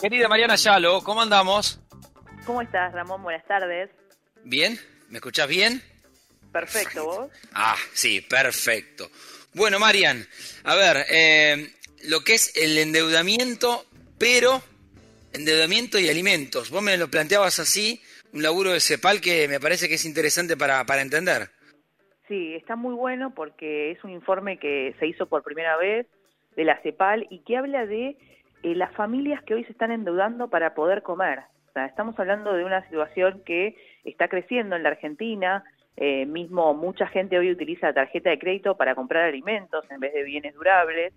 Querida Mariana Yalo, ¿cómo andamos? ¿Cómo estás, Ramón? Buenas tardes. ¿Bien? ¿Me escuchás bien? Perfecto, ¿vos? Ah, sí, perfecto. Bueno, Marian, a ver, eh, lo que es el endeudamiento, pero endeudamiento y alimentos. Vos me lo planteabas así, un laburo de CEPAL que me parece que es interesante para, para entender. Sí, está muy bueno porque es un informe que se hizo por primera vez de la CEPAL y que habla de eh, las familias que hoy se están endeudando para poder comer. O sea, estamos hablando de una situación que está creciendo en la Argentina, eh, mismo mucha gente hoy utiliza la tarjeta de crédito para comprar alimentos en vez de bienes durables.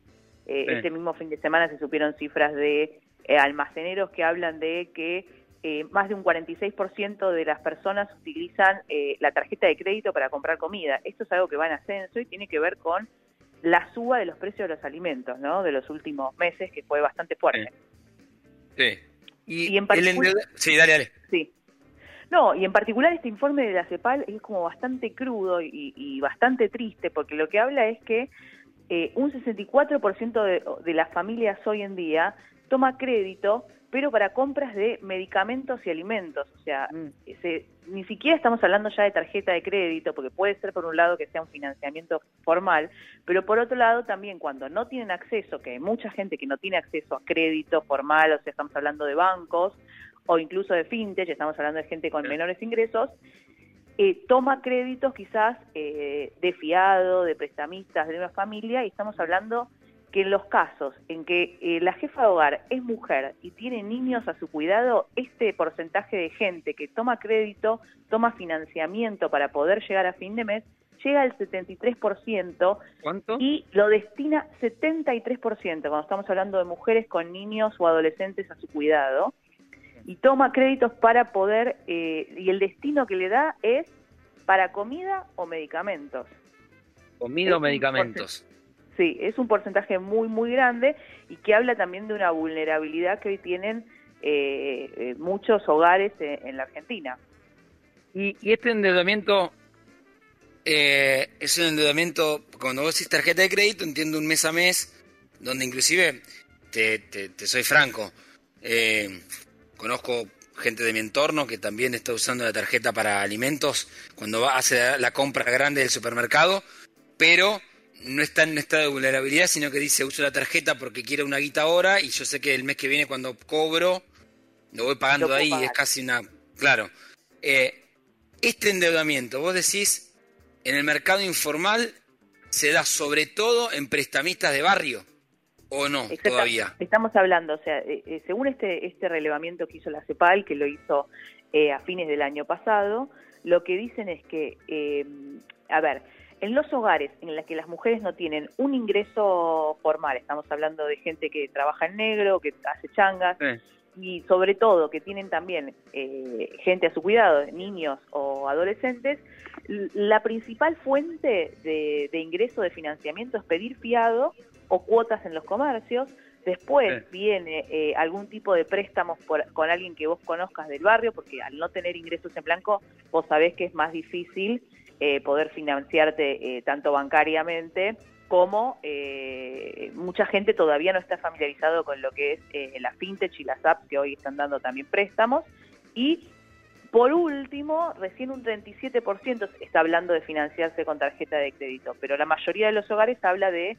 Eh, Este mismo fin de semana se supieron cifras de eh, almaceneros que hablan de que eh, más de un 46% de las personas utilizan la tarjeta de crédito para comprar comida. Esto es algo que va en ascenso y tiene que ver con la suba de los precios de los alimentos, ¿no? De los últimos meses, que fue bastante fuerte. Sí. Y, en particular... Sí, dale, dale. Sí. No, y en particular este informe de la CEPAL es como bastante crudo y, bastante triste, porque lo que habla es que eh, un 64% de, de las familias hoy en día toma crédito pero para compras de medicamentos y alimentos. O sea, mm. ni siquiera estamos hablando ya de tarjeta de crédito, porque puede ser por un lado que sea un financiamiento formal, pero por otro lado también cuando no tienen acceso, que hay mucha gente que no tiene acceso a crédito formal, o sea, estamos hablando de bancos o incluso de fintech, estamos hablando de gente con menores ingresos, eh, toma créditos quizás eh, de fiado, de prestamistas, de una familia, y estamos hablando que en los casos en que eh, la jefa de hogar es mujer y tiene niños a su cuidado, este porcentaje de gente que toma crédito, toma financiamiento para poder llegar a fin de mes, llega al 73%. ¿Cuánto? Y lo destina 73%, cuando estamos hablando de mujeres con niños o adolescentes a su cuidado. Y toma créditos para poder, eh, y el destino que le da es para comida o medicamentos. Comida o medicamentos. Sí, es un porcentaje muy, muy grande y que habla también de una vulnerabilidad que hoy tienen eh, eh, muchos hogares en, la Argentina. Y, este endeudamiento eh, es un endeudamiento, cuando vos decís tarjeta de crédito, entiendo un mes a mes, donde inclusive, te, te, soy franco, conozco gente de mi entorno que también está usando la tarjeta para alimentos cuando va, hace la compra grande del supermercado, pero no está en un estado de vulnerabilidad, sino que dice uso la tarjeta porque quiero una guita ahora y yo sé que el mes que viene cuando cobro lo voy pagando de ahí, es casi una... Claro. Eh, este endeudamiento, vos decís, en el mercado informal se da sobre todo en prestamistas de barrio o no todavía. Estamos hablando, o sea, eh, eh, según este este relevamiento que hizo la CEPAL, que lo hizo a fines del año pasado, lo que dicen es que, a ver, en los hogares en los que las mujeres no tienen un ingreso formal, estamos hablando de gente que trabaja en negro, que hace changas, y sobre todo que tienen también eh, gente a su cuidado, niños o adolescentes, la principal fuente de, ingreso de financiamiento es pedir fiado o cuotas en los comercios, Después viene eh, algún tipo de préstamos con alguien que vos conozcas del barrio, porque al no tener ingresos en blanco, vos sabés que es más difícil eh, poder financiarte eh, tanto bancariamente como eh, mucha gente todavía no está familiarizado con lo que es la fintech y las apps que hoy están dando también préstamos. Y por último, recién un 37% está hablando de financiarse con tarjeta de crédito, pero la mayoría de los hogares habla de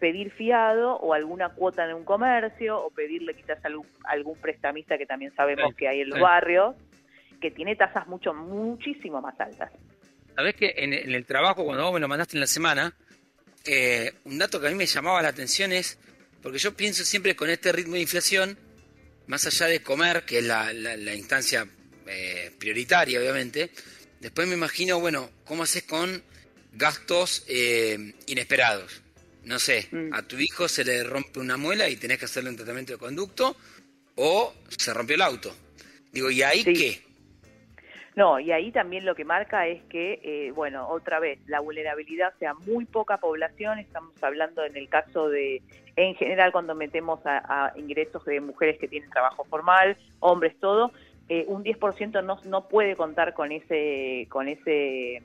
pedir fiado o alguna cuota en un comercio o pedirle quizás algún, algún prestamista que también sabemos que hay en los barrios, que tiene tasas mucho, muchísimo más altas. Sabés que en, el trabajo, cuando vos me lo mandaste en la semana, eh, un dato que a mí me llamaba la atención es, porque yo pienso siempre con este ritmo de inflación, más allá de comer, que es la, instancia eh, prioritaria, obviamente, después me imagino, bueno, ¿cómo haces con gastos eh, inesperados? No sé, mm. a tu hijo se le rompe una muela y tenés que hacerle un tratamiento de conducto, o se rompió el auto. Digo, ¿y ahí qué? No, y ahí también lo que marca es que, eh, bueno, otra vez, la vulnerabilidad sea muy poca población, estamos hablando en el caso de, en general cuando metemos a, ingresos de mujeres que tienen trabajo formal, hombres, todo, eh, un 10% no, no puede contar con ese, con ese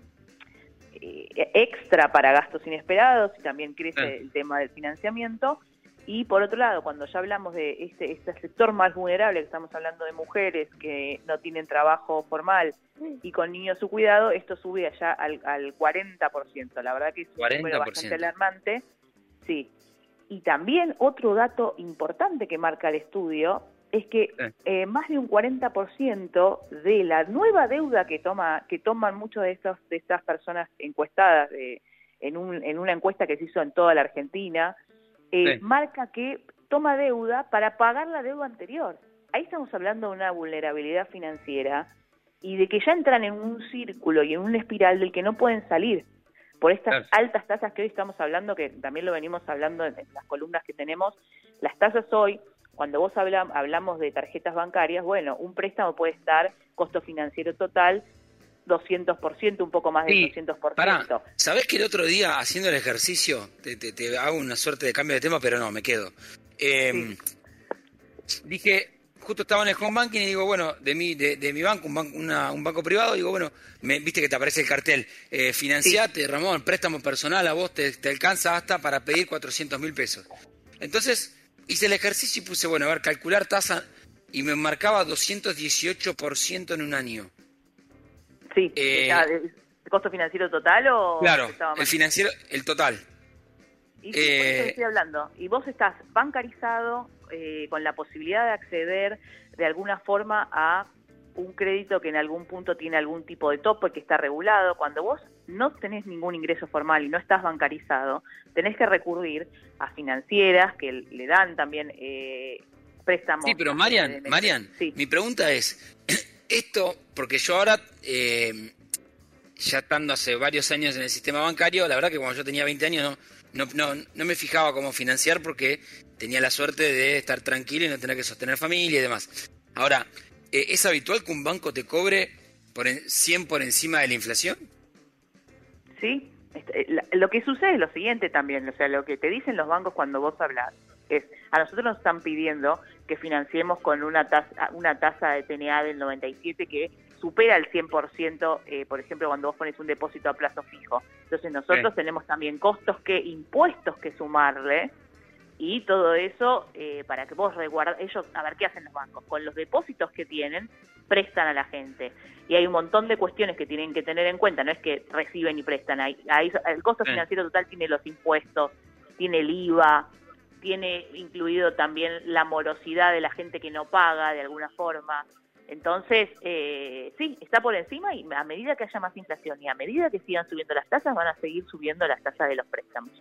eh, extra para gastos inesperados y también crece el tema del financiamiento. Y por otro lado, cuando ya hablamos de este, este sector más vulnerable, que estamos hablando de mujeres que no tienen trabajo formal y con niños su cuidado, esto sube allá al, al 40%. La verdad que es un número bastante alarmante. Sí. Y también otro dato importante que marca el estudio es que eh, más de un 40% de la nueva deuda que toma que toman muchos de estos de estas personas encuestadas en, un, en una encuesta que se hizo en toda la Argentina eh, marca que toma deuda para pagar la deuda anterior. Ahí estamos hablando de una vulnerabilidad financiera y de que ya entran en un círculo y en una espiral del que no pueden salir por estas altas tasas que hoy estamos hablando, que también lo venimos hablando en, las columnas que tenemos, las tasas hoy cuando vos hablamos de tarjetas bancarias, bueno, un préstamo puede estar costo financiero total 200%, un poco más del 200%. Pará, ¿sabés que el otro día haciendo el ejercicio, te, hago una suerte de cambio de tema, pero no, me quedo? Em, dije, justo estaba en el home banking y digo, bueno, de mi, de, mi banco, un banco, un banco privado, digo, bueno, me, viste que te aparece el cartel, eh, financiate, Ramón, préstamo personal a vos te, te alcanza hasta para pedir 400 mil pesos. Entonces, hice el ejercicio y puse, bueno, a ver, calcular tasa y me marcaba 218% en un año. Sí, eh, ¿el costo financiero total o...? Claro, el financiero, el total. Y eh, estoy hablando. Y vos estás bancarizado eh, con la posibilidad de acceder de alguna forma a un crédito que en algún punto tiene algún tipo de tope que está regulado. Cuando vos no tenés ningún ingreso formal y no estás bancarizado, tenés que recurrir a financieras que le dan también eh, préstamos. Sí, pero Marian, Marian, mi pregunta es, esto, porque yo ahora, eh, ya estando hace varios años en el sistema bancario, la verdad que cuando yo tenía 20 años no, no, no, no me fijaba cómo financiar porque tenía la suerte de estar tranquilo y no tener que sostener familia y demás. Ahora, eh, ¿es habitual que un banco te cobre por 100 por encima de la inflación? Sí, este, lo que sucede es lo siguiente también, o sea, lo que te dicen los bancos cuando vos hablas es, a nosotros nos están pidiendo que financiemos con una tasa, una tasa de TNA del 97 que supera el 100%, eh, por ejemplo, cuando vos pones un depósito a plazo fijo. Entonces nosotros tenemos también costos que, impuestos que sumarle, y todo eso eh, para que vos resguardes, ellos, a ver qué hacen los bancos, con los depósitos que tienen, prestan a la gente. Y hay un montón de cuestiones que tienen que tener en cuenta, no es que reciben y prestan, ahí, el costo financiero total tiene los impuestos, tiene el IVA, tiene incluido también la morosidad de la gente que no paga de alguna forma. Entonces, eh, sí, está por encima y a medida que haya más inflación y a medida que sigan subiendo las tasas, van a seguir subiendo las tasas de los préstamos.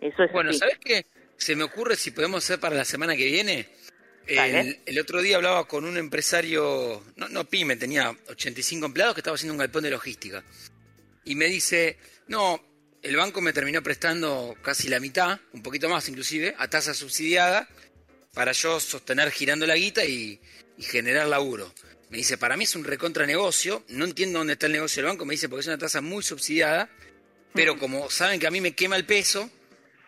Eso es bueno, ¿sabes qué? Se me ocurre si podemos hacer para la semana que viene. El, otro día hablaba con un empresario, no, no pyme, tenía 85 empleados que estaba haciendo un galpón de logística. Y me dice, no, el banco me terminó prestando casi la mitad, un poquito más inclusive, a tasa subsidiada, para yo sostener girando la guita y, generar laburo. Me dice, para mí es un recontra negocio, no entiendo dónde está el negocio del banco, me dice, porque es una tasa muy subsidiada, pero como saben que a mí me quema el peso,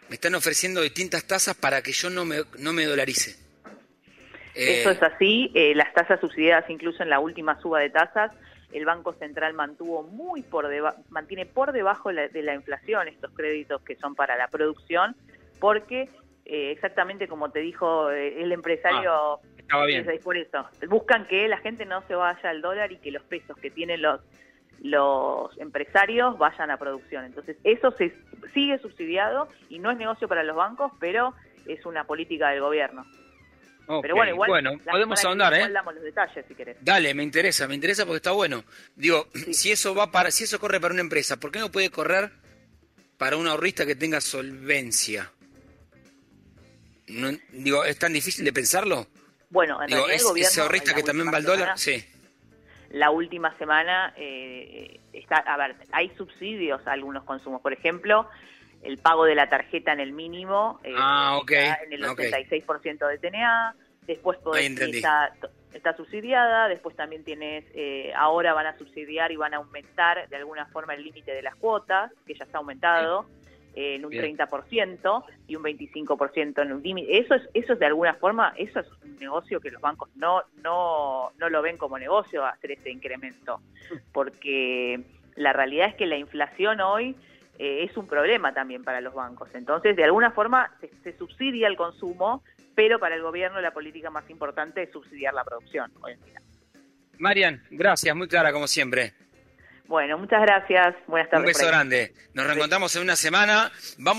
me están ofreciendo distintas tasas para que yo no me, no me dolarice. Eso es así, eh, las tasas subsidiadas incluso en la última suba de tasas, el Banco Central mantuvo muy por mantiene por debajo de la inflación estos créditos que son para la producción, porque eh, exactamente como te dijo eh, el empresario, ah, estaba bien. por eso, buscan que la gente no se vaya al dólar y que los pesos que tienen los los empresarios vayan a producción. Entonces, eso se sigue subsidiado y no es negocio para los bancos, pero es una política del gobierno. Pero bueno, igual bueno, podemos ahondar, ¿eh? los detalles si querés. Dale, me interesa, me interesa porque está bueno. Digo, si eso va para si eso corre para una empresa, ¿por qué no puede correr para un ahorrista que tenga solvencia? No, digo, ¿es tan difícil de pensarlo? Bueno, en realidad el gobierno, ese ahorrista que también va al dólar, sí la última semana eh, está, a ver, hay subsidios a algunos consumos, por ejemplo, el pago de la tarjeta en el mínimo eh, ah, está en el 86% de TNA, después está, está, subsidiada, después también tienes, eh, ahora van a subsidiar y van a aumentar de alguna forma el límite de las cuotas, que ya está aumentado en un 30% y un 25% en un límite. Eso es, eso es de alguna forma, eso es un negocio que los bancos no, no, no lo ven como negocio hacer ese incremento, porque la realidad es que la inflación hoy eh, es un problema también para los bancos. Entonces, de alguna forma, se, subsidia el consumo, pero para el gobierno la política más importante es subsidiar la producción hoy en día. Marian, gracias, muy clara como siempre. Bueno, muchas gracias. Buenas tardes. Un beso grande. Nos reencontramos en una semana. Vamos